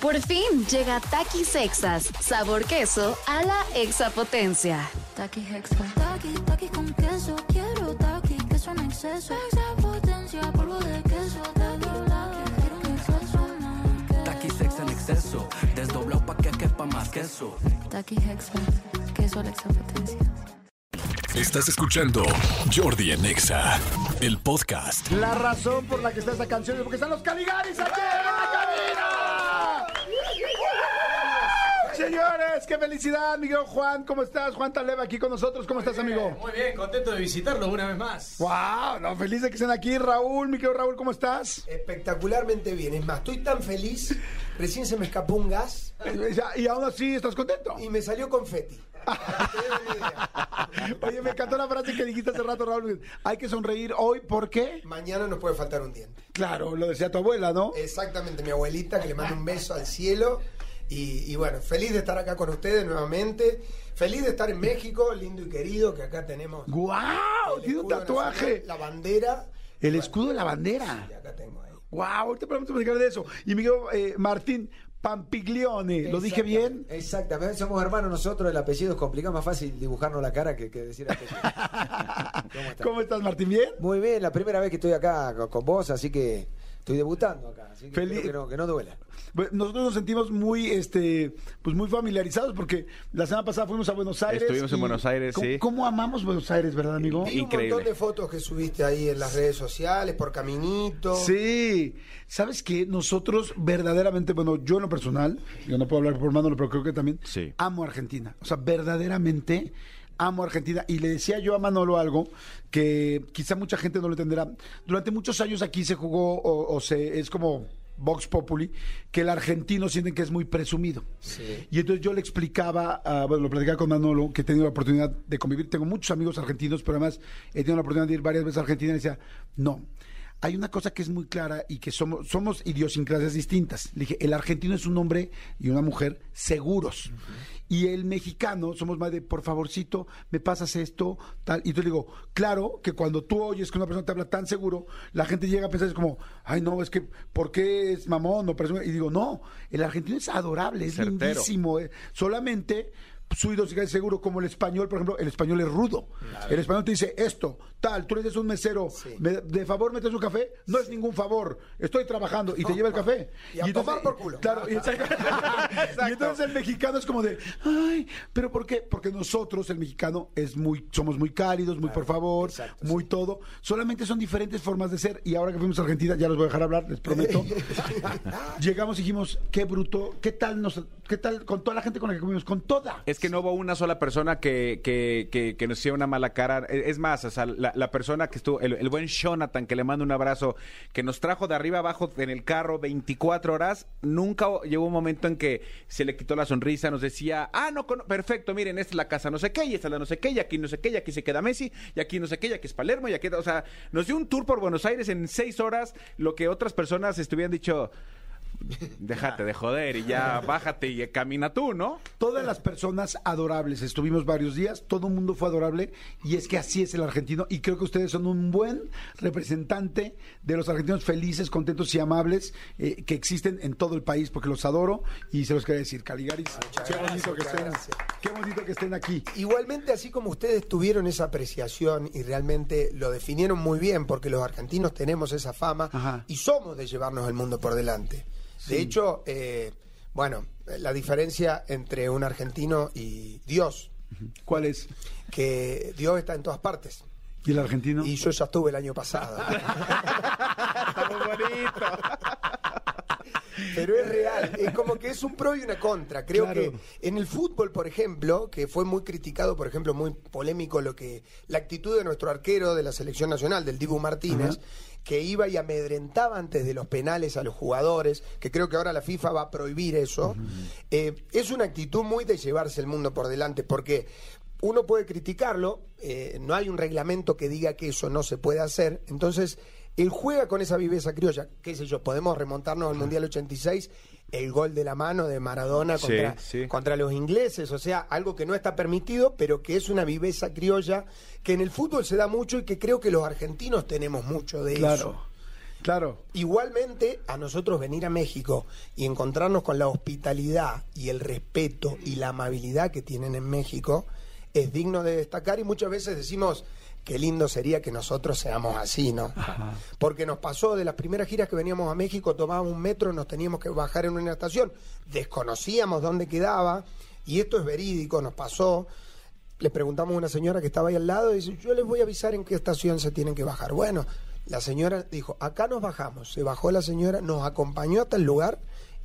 Por fin llega Takis Sexas, sabor queso a la exapotencia. Taki Hexa. Taki, taki con queso. Quiero taki, queso en exceso. Exapotencia, polvo de queso. Taki, taki, quiero un exceso más. Taqui sex en exceso, desdoblado pa' que quepa más queso. Taki Hexa. Queso a la exapotencia. Estás escuchando Jordi en Exa, el podcast. La razón por la que está esta canción es porque están los Caligaris aquí en la cabina. Señores, qué felicidad, Miguel Juan. ¿Cómo estás? Juan Taleva aquí con nosotros. ¿Cómo estás, amigo? Muy bien, contento de visitarlo una vez más. Wow, no, feliz de que estén aquí. Raúl, mi querido Raúl, ¿cómo estás? Espectacularmente bien. Es más, estoy tan feliz. Recién se me escapó un gas Y aún así, ¿estás contento? y me salió confeti. Oye, me encantó la frase que dijiste hace rato, Raúl. Hay que sonreír hoy, ¿por qué? Mañana nos puede faltar un diente. Claro, lo decía tu abuela, ¿no? Exactamente, mi abuelita, que le mando un beso al cielo. Y, y bueno, feliz de estar acá con ustedes nuevamente. Feliz de estar en México, lindo y querido, que acá tenemos. ¡Guau! Tiene un tatuaje. nacional, La bandera. El escudo de la bandera. Y acá tengo ahí. ¡Wow! Ahorita podemos platicar de eso. Y Miguel eh, Martín Pampiglione, ¿lo dije bien? Exactamente, somos hermanos nosotros, el apellido es complicado, más fácil dibujarnos la cara que, que decir apellido. ¿Cómo estás? ¿Cómo estás, Martín? ¿Bien? Muy bien, la primera vez que estoy acá con vos, así que estoy debutando acá, así que Feliz- que no, que no duela. Nosotros nos sentimos muy, este, pues muy familiarizados porque la semana pasada fuimos a Buenos Aires. Estuvimos en Buenos Aires, ¿cómo, sí. ¿Cómo amamos Buenos Aires, verdad, amigo? Un Increíble. montón de fotos que subiste ahí en las redes sociales, por caminito. Sí, sabes que nosotros verdaderamente, bueno, yo en lo personal, yo no puedo hablar por Manolo, pero creo que también Sí. amo a Argentina. O sea, verdaderamente amo a Argentina. Y le decía yo a Manolo algo que quizá mucha gente no lo entenderá. Durante muchos años aquí se jugó, o, o se, es como Vox Populi, que el argentino sienten que es muy presumido. Y entonces yo le explicaba, ah, bueno, lo platicaba con Manolo, que he tenido la oportunidad de convivir. Tengo muchos amigos argentinos, pero además he tenido la oportunidad de ir varias veces a Argentina y decía, no. Hay una cosa que es muy clara y que somos, somos idiosincrasias distintas. Le dije, el argentino es un hombre y una mujer seguros. Y el mexicano somos más de, por favorcito, me pasas esto, tal. Y entonces le digo, claro que cuando tú oyes que una persona te habla tan seguro, la gente llega a pensar, es como, ay, no, es que, ¿por qué es mamón? No, presume?". y digo, no, el argentino es adorable, es Certero. lindísimo. eh. Solamente su idiosincrasia es seguro, como el español, por ejemplo, el español es rudo. El español te dice esto, tal, tú a un mesero, "Me- de favor metes un café, no es ningún favor, estoy trabajando y te lleva el café. Y a tomar por culo. Claro, y, y entonces el mexicano es como de, ay, pero ¿por qué? Porque nosotros, el mexicano, es muy, somos muy cálidos, muy por favor, exacto, muy todo. Solamente son diferentes formas de ser. Y ahora que fuimos a Argentina, ya los voy a dejar hablar, les prometo. Llegamos y dijimos, qué bruto, qué tal nos, qué tal con toda la gente con la que comimos, con toda. Es que no hubo una sola persona que, que, que, que nos hiciera una mala cara. E- Es más, o sea, la, persona que estuvo, el, el buen Jonathan, que le mando un abrazo, que nos trajo de arriba abajo en el carro 24 horas, nunca llegó un momento en que se le quitó la sonrisa, nos decía, ah, no, perfecto, miren, esta es la casa no sé qué, y esta es la no sé qué, y aquí no sé qué, y aquí se queda Messi, y aquí no sé qué, y aquí es Palermo, y aquí, o sea, nos dio un tour por Buenos Aires en seis horas, lo que otras personas estuvieran dicho, déjate de joder, y ya bájate y camina tú, ¿no? Todas las personas adorables, estuvimos varios días, todo el mundo fue adorable y es que así es el argentino y creo que ustedes son un buen representante de los argentinos felices, contentos y amables eh, que existen en todo el país porque los adoro y se los quería decir, Caligaris, qué bonito que estén, gracias. qué bonito que estén aquí. Igualmente, así como ustedes tuvieron esa apreciación y realmente lo definieron muy bien, porque los argentinos tenemos esa fama Ajá. y somos de llevarnos el mundo por delante. De hecho, eh, bueno, la diferencia entre un argentino y Dios, ¿Cuál es? que Dios está en todas partes. ¿Y el argentino? Y yo ya estuve el año pasado. Pero es real, es como que es un pro y una contra. Creo Claro. que en el fútbol, por ejemplo, que fue muy criticado, por ejemplo, muy polémico lo que la actitud de nuestro arquero de la selección nacional, del Dibu Martínez, que iba y amedrentaba antes de los penales a los jugadores, que creo que ahora la FIFA va a prohibir eso. Eh, es una actitud muy de llevarse el mundo por delante, porque uno puede criticarlo, eh, no hay un reglamento que diga que eso no se puede hacer, entonces él juega con esa viveza criolla, qué sé yo, podemos remontarnos al Mundial 86, el gol de la mano de Maradona Sí, contra, sí. contra los ingleses, o sea, algo que no está permitido, pero que es una viveza criolla que en el fútbol se da mucho y que creo que los argentinos tenemos mucho de Claro. eso. Claro. Igualmente, a nosotros venir a México y encontrarnos con la hospitalidad y el respeto y la amabilidad que tienen en México es digno de destacar y muchas veces decimos qué lindo sería que nosotros seamos así, ¿no? Porque nos pasó de las primeras giras que veníamos a México, tomábamos un metro, nos teníamos que bajar en una estación, desconocíamos dónde quedaba y esto es verídico, nos pasó. Le preguntamos a una señora que estaba ahí al lado y dice, yo les voy a avisar en qué estación se tienen que bajar. Bueno, la señora dijo, acá nos bajamos. Se bajó la señora, nos acompañó hasta el lugar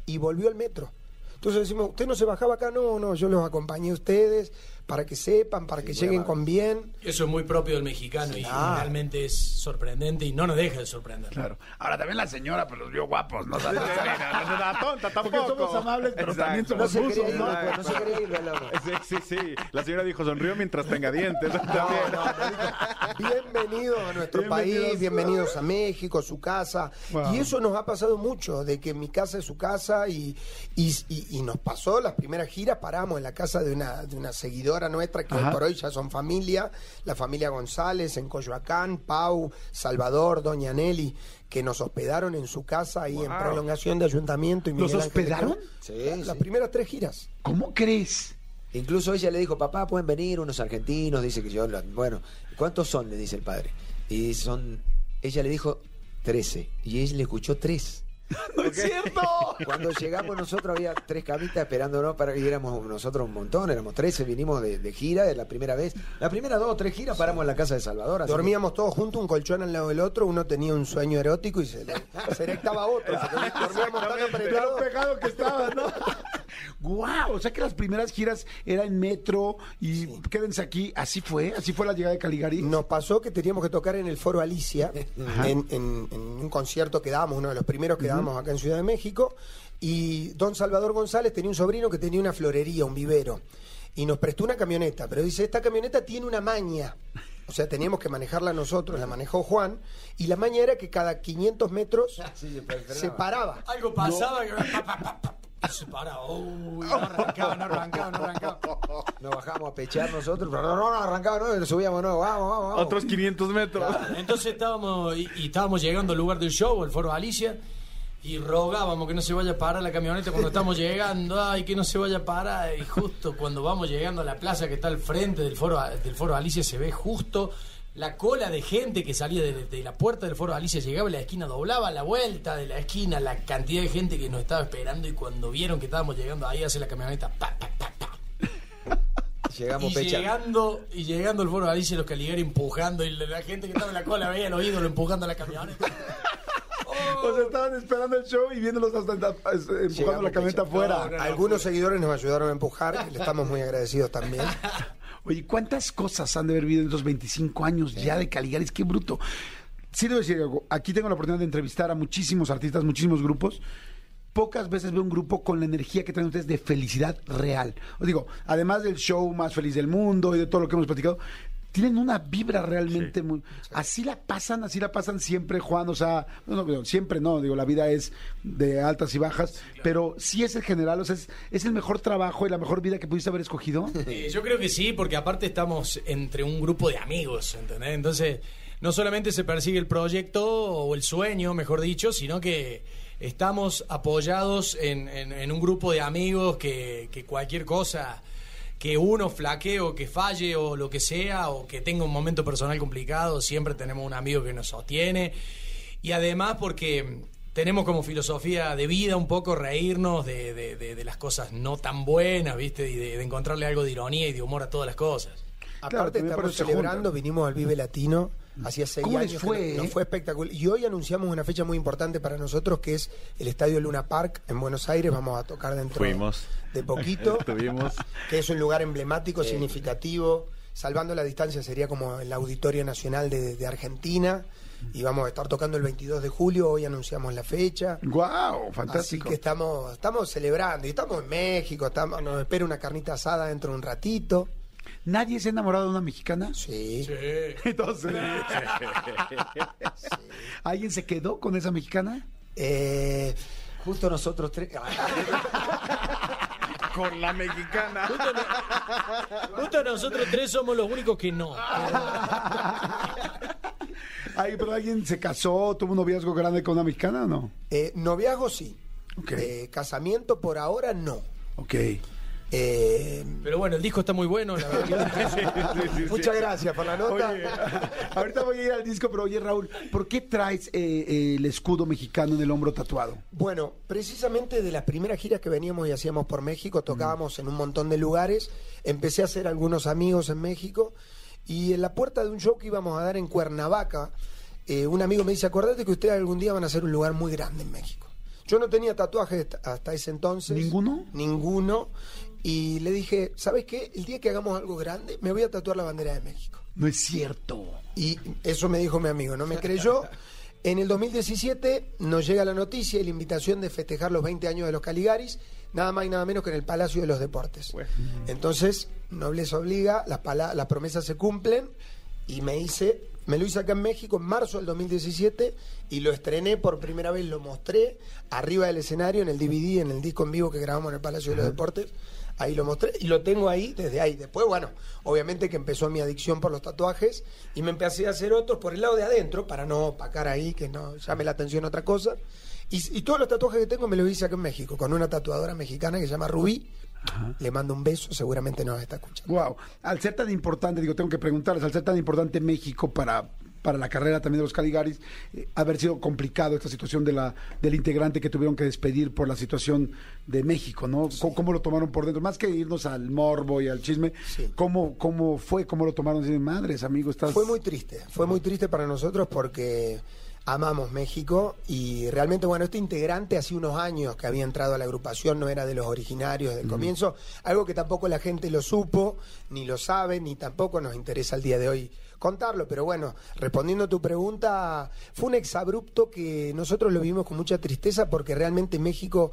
y volvió al metro. Entonces decimos, ¿usted no se bajaba acá? No, no, yo los acompañé a ustedes para que sepan, para que lleguen con bien. Eso es muy propio del mexicano y Claro. realmente es sorprendente y no nos deja de sorprender. Claro. Ahora también la señora pues los vio guapos, no No, no, tonta Porque tampoco. somos amables, pero Exacto. también somos ir, ¿no? pues, no se quería ir, Lalo. Sí, sí, sí. La señora dijo, sonrió mientras tenga dientes. No, no, no dijo, bienvenidos a nuestro Bienvenidos. país, bienvenidos a México, su casa. Wow. Y eso nos ha pasado mucho, de que mi casa es su casa y, y, y- y nos pasó las primeras giras, paramos en la casa de una, de una seguidora nuestra que Ajá. hoy por hoy ya son familia, la familia González en Coyoacán, Pau, Salvador, Doña Nelly, que nos hospedaron en su casa ahí en prolongación de ayuntamiento. Y ¿Los Miguel Ángel de hospedaron? Sí, Las sí. primeras tres giras. ¿Cómo crees? Incluso ella le dijo, papá, pueden venir unos argentinos, dice que yo, bueno, ¿cuántos son? Le dice el padre. Y son, ella le dijo 13, y él le escuchó tres. ¡No es cierto! Cuando llegamos nosotros había tres camitas esperándonos para que éramos nosotros un montón, éramos 13, vinimos de, de gira de la primera vez. La primera dos o tres giras paramos en la casa de Salvador. así que- Dormíamos todos juntos, un colchón al lado del otro, uno tenía un sueño erótico y se le, se erectaba a otro. dormíamos tan apretados. pegado que estaba, ¿no? ¡Guau! O sea que las primeras giras eran en metro y quédense aquí. ¿Así fue? ¿Así fue la llegada de Caligari? Nos pasó que teníamos que tocar en el Foro Alicia, en, en- en un concierto que dábamos, uno de los primeros que dábamos acá en Ciudad de México, y don Salvador González tenía un sobrino que tenía una florería, un vivero, y nos prestó una camioneta, pero dice, esta camioneta tiene una maña. O sea, teníamos que manejarla nosotros, la manejó Juan, y la maña era que cada 500 metros se paraba. Algo pasaba que se paraba. Uy, no arrancaba, no arrancaba, no arrancaba. Nos bajamos a pechar nosotros, pero no, no, no arrancaba, no, subíamos, no, vamos, vamos, vamos. Otros 500 metros. Entonces estábamos y, y estábamos llegando al lugar del show, el foro Alicia, y rogábamos que no se vaya a parar la camioneta cuando estamos llegando, ay, que no se vaya a parar. Y justo cuando vamos llegando a la plaza que está al frente del foro, del foro Alicia se ve justo la cola de gente que salía de, de la puerta del foro Alicia, llegaba a la esquina, doblaba la vuelta de la esquina, la cantidad de gente que nos estaba esperando y cuando vieron que estábamos llegando ahí hace la camioneta, pa, pa, pa, pa. Llegamos Y pechando. llegando, y llegando al foro Alicia los Caligari empujando y la la gente que estaba en la cola veía los ídolos empujando la camioneta. O sea, estaban esperando el show y viéndolos hasta empujando la camioneta afuera. Algunos seguidores nos ayudaron a empujar, le estamos muy agradecidos también. Oye, ¿cuántas cosas han de haber vivido en estos 25 años ya de Caligaris? ¡Qué bruto! Sí debo decir algo. Aquí tengo la oportunidad de entrevistar a muchísimos artistas, muchísimos grupos. Pocas veces veo un grupo con la energía que traen ustedes de felicidad real. Os digo, además del show más feliz del mundo y de todo lo que hemos platicado, tienen una vibra realmente muy... Así la pasan, así la pasan siempre, Juan. O sea, no, no, digo, siempre no, digo, la vida es de altas y bajas, pero sí es el general, o sea, es, es el mejor trabajo y la mejor vida que pudiste haber escogido. Yo creo que sí, porque aparte estamos entre un grupo de amigos, ¿entendés? Entonces, no solamente se persigue el proyecto o el sueño, mejor dicho, sino que estamos apoyados en, en- en un grupo de amigos que, que cualquier cosa que uno flaquee o que falle o lo que sea, o que tenga un momento personal complicado, siempre tenemos un amigo que nos sostiene. Y además porque tenemos como filosofía de vida un poco reírnos de, de- de- de las cosas no tan buenas, ¿viste? Y de, de encontrarle algo de ironía y de humor a todas las cosas. Claro, Aparte estamos celebrando, vinimos al Vive Latino hacía seis ¿Cómo les años. fue, nos eh? fue espectacular. Y hoy anunciamos una fecha muy importante para nosotros que es el Estadio Luna Park en Buenos Aires. Vamos a tocar dentro Fuimos. de poquito. Estuvimos. que es un lugar emblemático, significativo. Salvando la distancia sería como el Auditorio Nacional de, de Argentina. Y vamos a estar tocando el 22 de julio. Hoy anunciamos la fecha. ¡Guau! Así Fantástico. que estamos, estamos celebrando. Y estamos en México. Estamos, nos espera una carnita asada dentro de un ratito. ¿Nadie se ha enamorado de una mexicana? Sí. Entonces, ¿alguien se quedó con esa mexicana? Eh, Justo nosotros tres. Con la mexicana. Justo nosotros tres somos los únicos que no. Ay, pero alguien se casó, tuvo un noviazgo grande con una mexicana o no? Eh, noviazgo sí. Ok. Eh, casamiento por ahora no. Ok. Eh, Pero bueno, el disco está muy bueno, la verdad. muchas gracias por la nota. Oye, ahorita voy a ir al disco, pero oye, Raúl, ¿por qué traes eh, eh, el escudo mexicano en el hombro tatuado? Bueno, precisamente de las primeras giras que veníamos y hacíamos por México, tocábamos en un montón de lugares, empecé a hacer algunos amigos en México y en la puerta de un show que íbamos a dar en Cuernavaca, eh, un amigo me dice, acordate que ustedes algún día van a hacer un lugar muy grande en México. Yo no tenía tatuajes hasta ese entonces. ¿Ninguno? Ninguno. Y le dije, ¿sabes qué? El día que hagamos algo grande, me voy a tatuar la bandera de México. No es cierto. Y eso me dijo mi amigo, no me creyó. En el 2017 nos llega la noticia y la invitación de festejar los 20 años de los Caligaris, nada más y nada menos que en el Palacio de los Deportes. Entonces, nobleza obliga, las, pala- las promesas se cumplen y me hice, me lo hice acá en México en marzo del 2017 y lo estrené por primera vez, lo mostré arriba del escenario en el DVD, en el disco en vivo que grabamos en el Palacio de los Deportes. Ahí lo mostré y lo tengo ahí desde ahí. Después, bueno, obviamente que empezó mi adicción por los tatuajes y me empecé a hacer otros por el lado de adentro para no opacar ahí, que no llame la atención otra cosa. Y, y todos los tatuajes que tengo me los hice acá en México con una tatuadora mexicana que se llama Rubí. Le mando un beso, seguramente nos está escuchando. Wow. Al ser tan importante, digo, tengo que preguntarles, al ser tan importante México para, para la carrera también de los Caligaris, eh, haber sido complicado esta situación de la, del integrante que tuvieron que despedir por la situación de México, ¿no? ¿Cómo, cómo lo tomaron por dentro? Más que irnos al morbo y al chisme, Sí. ¿cómo, ¿cómo fue? ¿Cómo lo tomaron? Dicen, madres, amigo, estás... Fue muy triste, fue muy triste para nosotros porque amamos México y realmente, bueno, este integrante hace unos años que había entrado a la agrupación, no era de los originarios del comienzo, algo que tampoco la gente lo supo, ni lo sabe, ni tampoco nos interesa el día de hoy contarlo, pero bueno, respondiendo a tu pregunta, fue un exabrupto que nosotros lo vivimos con mucha tristeza porque realmente México,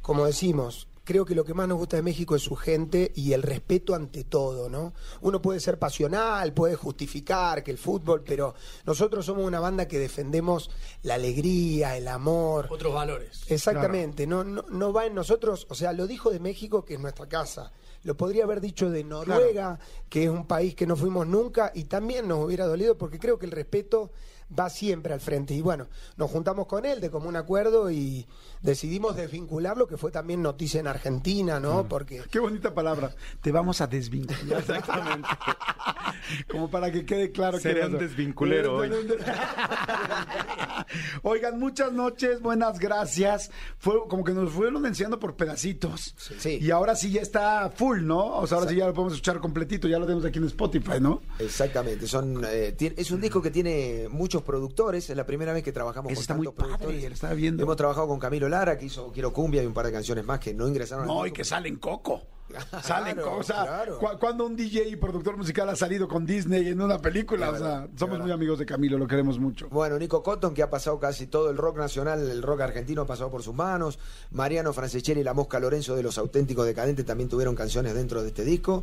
como decimos, creo que lo que más nos gusta de México es su gente y el respeto ante todo, ¿no? Uno puede ser pasional, puede justificar que el fútbol, pero nosotros somos una banda que defendemos la alegría, el amor. Otros valores. Exactamente, no, no, no va en nosotros, o sea, lo dijo de México, que es nuestra casa. Lo podría haber dicho de Noruega, que es un país que no fuimos nunca y también nos hubiera dolido porque creo que el respeto va siempre al frente. Y bueno, nos juntamos con él de común acuerdo y decidimos desvincularlo, que fue también noticia en Argentina, ¿no? Porque Qué bonita palabra. Te vamos a desvincular. Exactamente. Como para que quede claro Seré que un desvinculero hoy. Oigan, muchas noches, buenas gracias. Fue como que nos fueron enseñando por pedacitos. Sí. Y ahora sí ya está full, ¿no? O sea, ahora sí ya lo podemos escuchar completito, ya lo tenemos aquí en Spotify, ¿no? Exactamente, son eh, es un disco que tiene muchos productores, es la primera vez que trabajamos Eso con está muy tantos padre, productores. lo estaba viendo. Hemos trabajado con Camilo Lara, que hizo Quiero Cumbia y un par de canciones más que no ingresaron al No, y que salen coco. Salen Claro, sea, claro. cu- cuando un DJ y productor musical ha salido con Disney en una película, o sea, somos muy amigos de Camilo, lo queremos mucho. Bueno, Nico Cotton, que ha pasado casi todo el rock nacional, el rock argentino ha pasado por sus manos. Mariano Francescelli y la Mosca Lorenzo de los Auténticos Decadentes también tuvieron canciones dentro de este disco.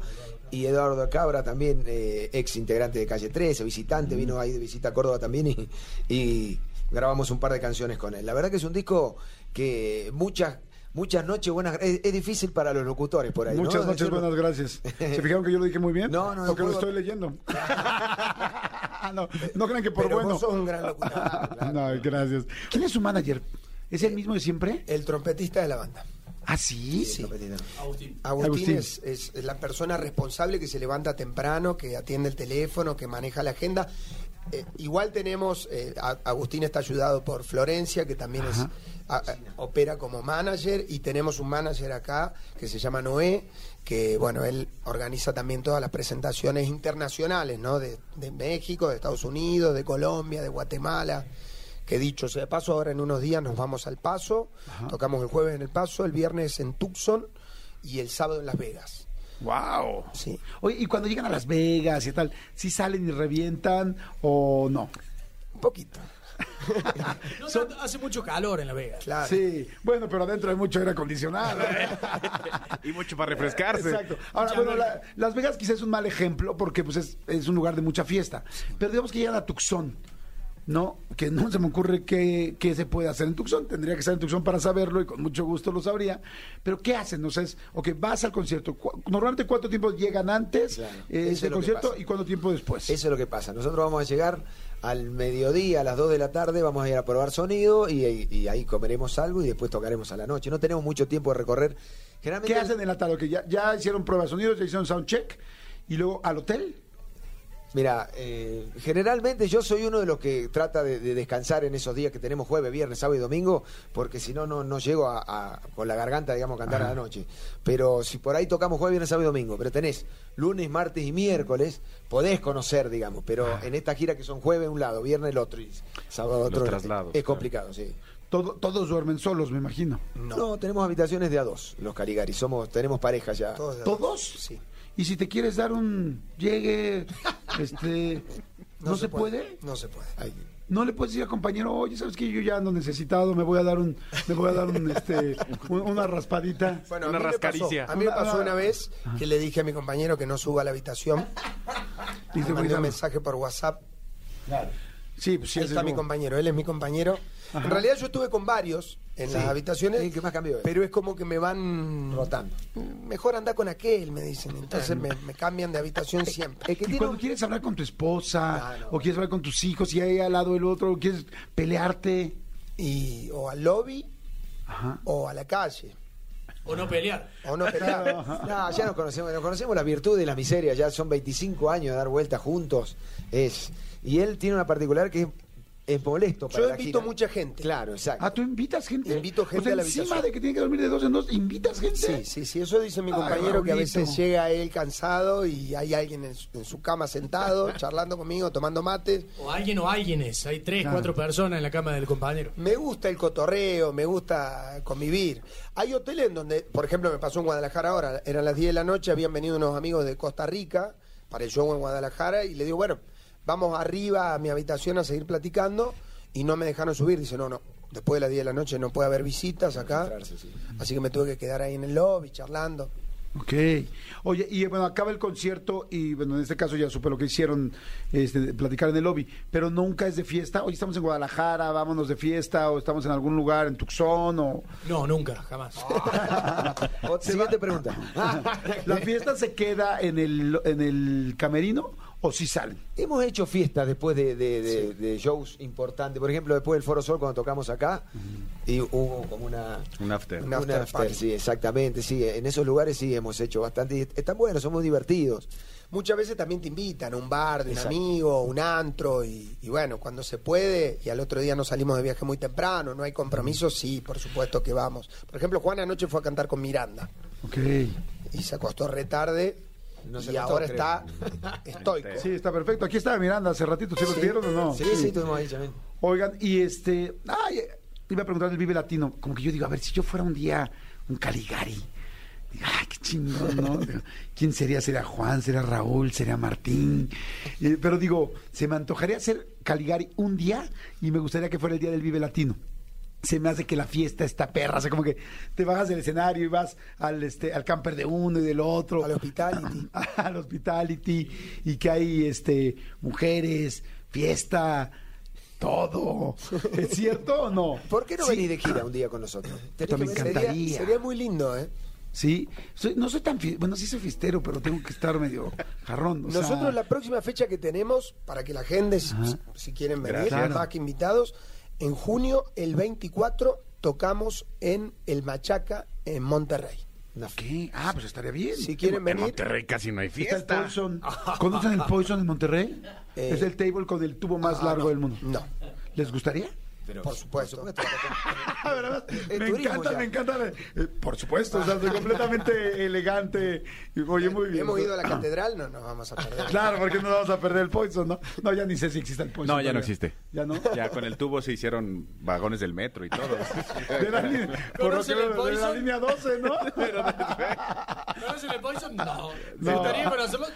Y Eduardo Cabra, también eh, ex integrante de Calle 13, visitante, vino ahí de visita a Córdoba también y, y grabamos un par de canciones con él. La verdad que es un disco que muchas muchas noches buenas. Es, es difícil para los locutores por ahí. ¿no? Muchas noches, Decirlo. buenas gracias. ¿Se fijaron que yo lo dije muy bien? No, no, no Porque lo puedo- estoy leyendo. no, no crean que por Pero bueno. vos sos un gran locutor. no, gracias. ¿Quién es su manager? ¿Es el mismo de siempre? el trompetista de la banda. ¿Ah, sí? Sí. Agustín. Agustín, Agustín. Es- es la persona responsable que se levanta temprano, que atiende el teléfono, que maneja la agenda. Eh, igual tenemos, eh, Agustín está ayudado por Florencia, que también es, a- opera como manager, y tenemos un manager acá que se llama Noé, que bueno, él organiza también todas las presentaciones internacionales, ¿no? De, de México, de Estados Unidos, de Colombia, de Guatemala. Que dicho sea de paso, ahora en unos días nos vamos al Paso, tocamos el jueves en el Paso, el viernes en Tucson y el sábado en Las Vegas. ¡Wow! Sí. Oye, y cuando llegan a Las Vegas y tal, ¿sí salen y revientan o no? Un poquito. No, no, hace mucho calor en La Vega. Claro. Sí, bueno, pero adentro hay mucho aire acondicionado. ¿eh? y mucho para refrescarse. Exacto. Ahora, bueno, la- Las Vegas quizás es un mal ejemplo porque pues es, es un lugar de mucha fiesta. Pero digamos que llegan a Tucson. No, que no se me ocurre qué, qué se puede hacer en Tucson. Tendría que estar en Tucson para saberlo y con mucho gusto lo sabría. Pero ¿qué hacen? O sea, es, ok, vas al concierto. Cu- Normalmente, ¿cuánto tiempo llegan antes Claro, eh, del que concierto y cuánto tiempo después? Eso es lo que pasa. Nosotros vamos a llegar al mediodía, a las 2 de la tarde, vamos a ir a probar sonido y, y ahí comeremos algo y después tocaremos a la noche. No tenemos mucho tiempo de recorrer. Generalmente ¿Qué hacen en la tarde? Que ya, ya hicieron pruebas de sonidos, ya hicieron soundcheck y luego al hotel. Mira, eh, generalmente yo soy uno de los que trata de, de descansar en esos días que tenemos jueves, viernes, sábado y domingo, porque si no, no no llego a, a- con la garganta, digamos, a cantar a la noche. Pero si por ahí tocamos jueves, viernes, sábado y domingo, pero tenés lunes, martes y miércoles, podés conocer, digamos, pero en esta gira que son jueves un lado, viernes el otro y sábado otro, traslados, es claro. complicado, sí. Todo- todos duermen solos, me imagino. No. tenemos habitaciones de a dos, los Caligari, somos, tenemos pareja ya. ¿Todos? Sí. Y si te quieres dar un llegue, este, ¿no, se, puede? No se puede. Ay, No le puedes decir al compañero, oye, sabes que yo ya ando necesitado, me voy a dar un, me voy a dar un, este, un- una raspadita. Bueno, Una a mí me pasó- rascaricia. A mí me pasó Una- vez que le dije a mi compañero que no suba a la habitación. Y mandé a- un mensaje por WhatsApp. Sí, pues sí, Ahí está es mi compañero, él es mi compañero. En realidad yo estuve con varios en las habitaciones. Sí, ¿qué más cambió? Pero es como que me van Rotando. Mejor anda con aquel, me dicen. Entonces me, me cambian de habitación siempre. Es que Y tiene cuando un- quieres hablar con tu esposa, Ah, no. o quieres hablar con tus hijos, y hay al lado el otro, o quieres pelearte. Y o al lobby Ajá. o a la calle. O no pelear. O no pelear. No, ya nos conocemos, nos conocemos la virtud y la miseria, ya son 25 años de dar vueltas juntos. Es y él tiene una particular que es, es molesto para Yo la invito gira. mucha gente. Claro, exacto. Ah, tú invitas gente. Invito gente O sea, a la encima habitación. de que tiene que dormir de dos en dos, invitas gente. Sí, sí, sí, eso dice mi Ay, compañero que a veces llega él cansado y hay alguien en su, en su cama sentado, charlando conmigo, tomando mates. O alguien o alguienes. Hay tres, Claro. cuatro personas en la cama del compañero. Me gusta el cotorreo, me gusta convivir. Hay hoteles en donde, por ejemplo, me pasó en Guadalajara ahora, eran las 10 de la noche, habían venido unos amigos de Costa Rica para el show en Guadalajara y le digo, bueno, vamos arriba a mi habitación a seguir platicando y no me dejaron subir. Dice, no, no, después de las 10 de la noche no puede haber visitas acá. Sí. Así que me tuve que quedar ahí en el lobby charlando. Ok. Oye, y bueno, acaba el concierto y bueno, en este caso ya supe lo que hicieron, este, platicar en el lobby, pero nunca es de fiesta. Hoy estamos en Guadalajara, vámonos de fiesta, o estamos en algún lugar, en Tucson, o... No, nunca, jamás. Siguiente pregunta. ¿La fiesta se queda en el, en el camerino o si salen? Hemos hecho fiestas después de, de- de- de shows importantes. Por ejemplo, después del Foro Sol, cuando tocamos acá, y hubo como una. Un after. Un un after sí, exactamente. Sí, en esos lugares sí hemos hecho bastante. y están buenos, son muy divertidos. Muchas veces también te invitan a un bar de un Exacto. amigo, un antro, y, y bueno, cuando se puede, y al otro día nos salimos de viaje muy temprano, no hay compromiso, sí, por supuesto que vamos. Por ejemplo, Juan anoche fue a cantar con Miranda Ok. y se acostó retarde No se y ahora creo. está estoico. Sí, está perfecto. Aquí estaba Miranda hace ratito, ¿sí lo vieron o no? Sí, sí, estuvimos ahí también. Oigan, y este, ay, iba a preguntar del Vive Latino, como que yo digo, a ver, si yo fuera un día un Caligari, digo, ay, qué chingón, ¿no? ¿Quién sería? ¿Sería Juan? ¿Sería Raúl? ¿Sería Martín? Eh, pero digo, se me antojaría ser Caligari un día y me gustaría que fuera el día del Vive Latino. Se me hace que la fiesta está perra, o sea, como que te bajas del escenario y vas al este al camper de uno y del otro. Al hospitality. al hospitality y que hay este mujeres, fiesta, todo. ¿Es cierto o no? ¿Por qué no Sí. venís de gira un día con nosotros? Esto me. Sería, encantaría. sería muy lindo, ¿eh? Sí, Soy- no soy tan, bueno, sí soy fistero, pero tengo que estar medio jarrón. o sea, Nosotros la próxima fecha que tenemos, para que la gente, si, quieren venir, Gracias. más que invitados, en junio, el 24, tocamos en el Machaca, en Monterrey. ¿Qué? Ah, pues estaría bien. Si quieren En venir, Monterrey casi no hay Está el fiesta. Poison. ¿Conocen el Poison en Monterrey? Eh, es el table con el tubo más ah, largo no, del mundo. No, ¿Les gustaría? Por supuesto. Me encanta, ya. me encanta. eh, por supuesto, o sea, soy completamente elegante. Y, Oye, muy bien. Hemos ido a la catedral, no nos vamos a perder. Claro, porque no vamos a perder el Poison, ¿no? No, ya ni sé si existe el Poison. No, ya no existe. ¿Ya no? Ya con el tubo se hicieron vagones del metro y todo. De la, línea- por lo que ¿Conocen el veo, de la Poison? línea 12, ¿no? ¿Conocen el Poison? No. No. ¿Se gustaría conocerlo?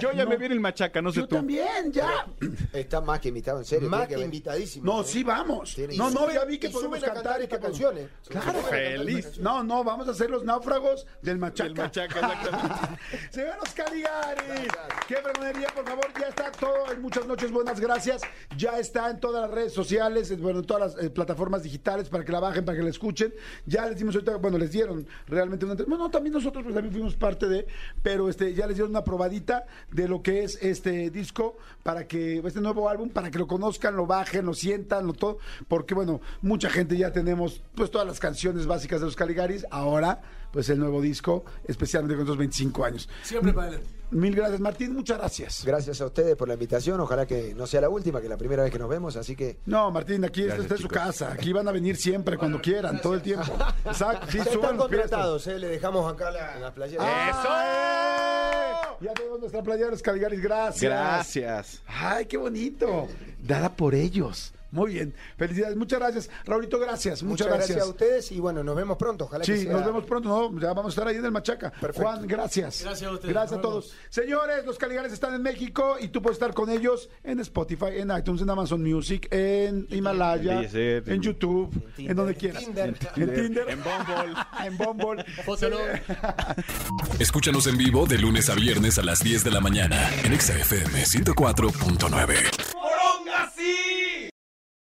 Yo ya me viene el machaca, no sé Yo tú. también, ya. Está más que invitado, en serio. Más que ver. Invitadísimo. No, ¿eh? sí, vamos. Tiene- No, no, ya vi que podemos cantar y que canciones. Claro. Feliz. No, no, vamos a ser los náufragos del machaca. Del machaca, exactamente. Señor Caligari, qué fregonería, por favor, ya está todo en Muchas Noches Buenas Gracias, ya está en todas las redes sociales, en- bueno, en todas las eh, plataformas digitales para que la bajen, para que la escuchen. Ya les dimos ahorita, bueno, les dieron realmente una bueno, también nosotros pues también fuimos parte de, pero este ya les dieron una probadita de lo que es este disco para que este nuevo álbum para que lo conozcan, lo bajen, lo sientan, lo todo, porque bueno, mucha gente ya tenemos pues todas las canciones básicas de los Caligaris, ahora pues el nuevo disco, especialmente con estos 25 años. Siempre para adelante. Mil gracias, Martín. Muchas gracias. Gracias a ustedes por la invitación. Ojalá que no sea la última, que la primera vez que nos vemos. Así que No, Martín, aquí esta Gracias, está en su casa. Aquí van a venir siempre, cuando quieran, todo el tiempo. Exacto. Sí, están contratados, ¿eh? Le dejamos acá la, la playera. ¡Eso! Ya tenemos nuestra playera de los Caligaris. Gracias. Gracias. Ay, qué bonito. Dada por ellos. Muy bien. Felicidades. Muchas gracias. Raulito, gracias. Muchas, Muchas gracias a ustedes y bueno, nos vemos pronto. Ojalá que Sí, sea- nos vemos pronto. No, ya vamos a estar ahí en el Machaca. Perfecto. Juan, gracias. Gracias a ustedes. Gracias a todos. Señores, los Caligares están en México y tú puedes estar con ellos en Spotify, en iTunes, en Amazon Music, en Himalaya, En Deezer, en en- YouTube, en, donde quieras. Tinder. En Tinder. En Bumble. en Bumble. Escúchanos en vivo de lunes a viernes a las 10 de la mañana en Exa FM 104.9.